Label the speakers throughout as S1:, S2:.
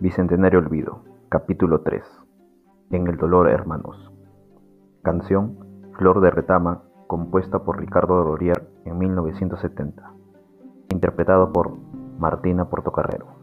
S1: Bicentenario Olvido, capítulo 3. En el dolor, hermanos. Canción Flor de Retama, compuesta por Ricardo Dorier en 1970. Interpretado por Martina Portocarrero.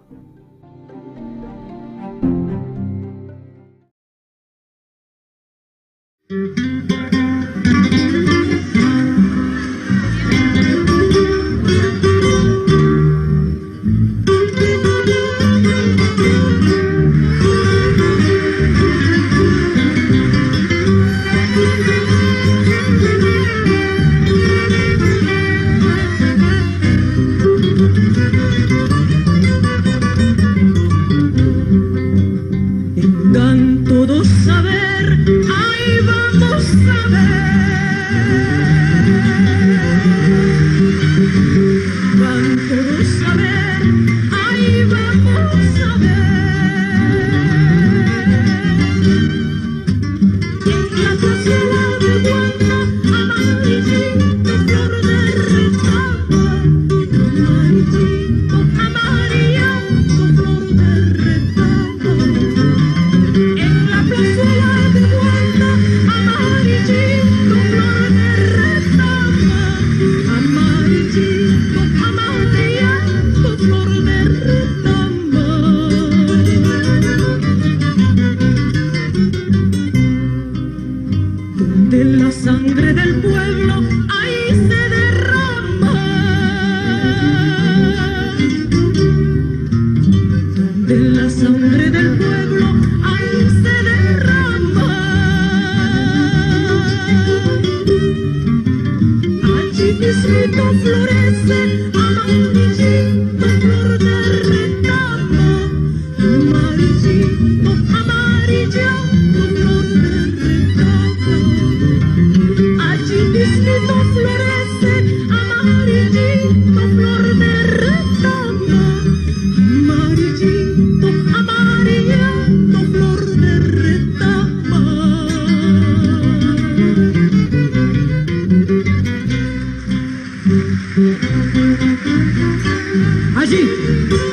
S2: Jorge!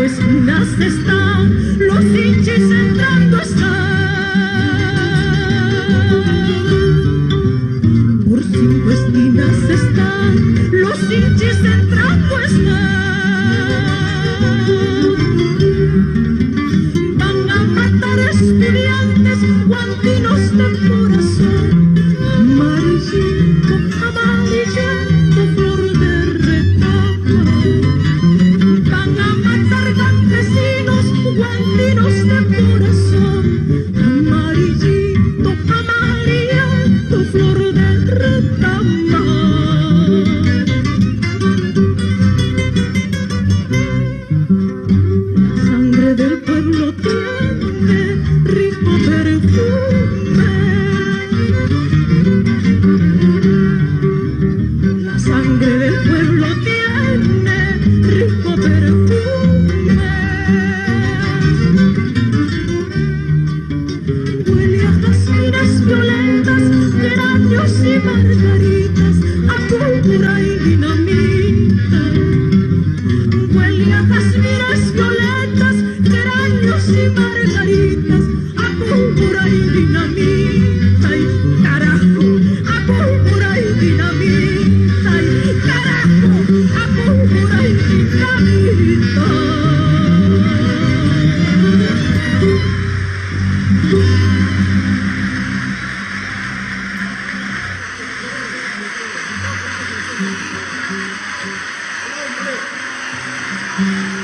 S2: pues minas están, los hinches entrando están. Por si pues están, los hinches entrando están. del pueblo tiene rico perfume. La sangre del pueblo tiene rico perfume. Mm-hmm.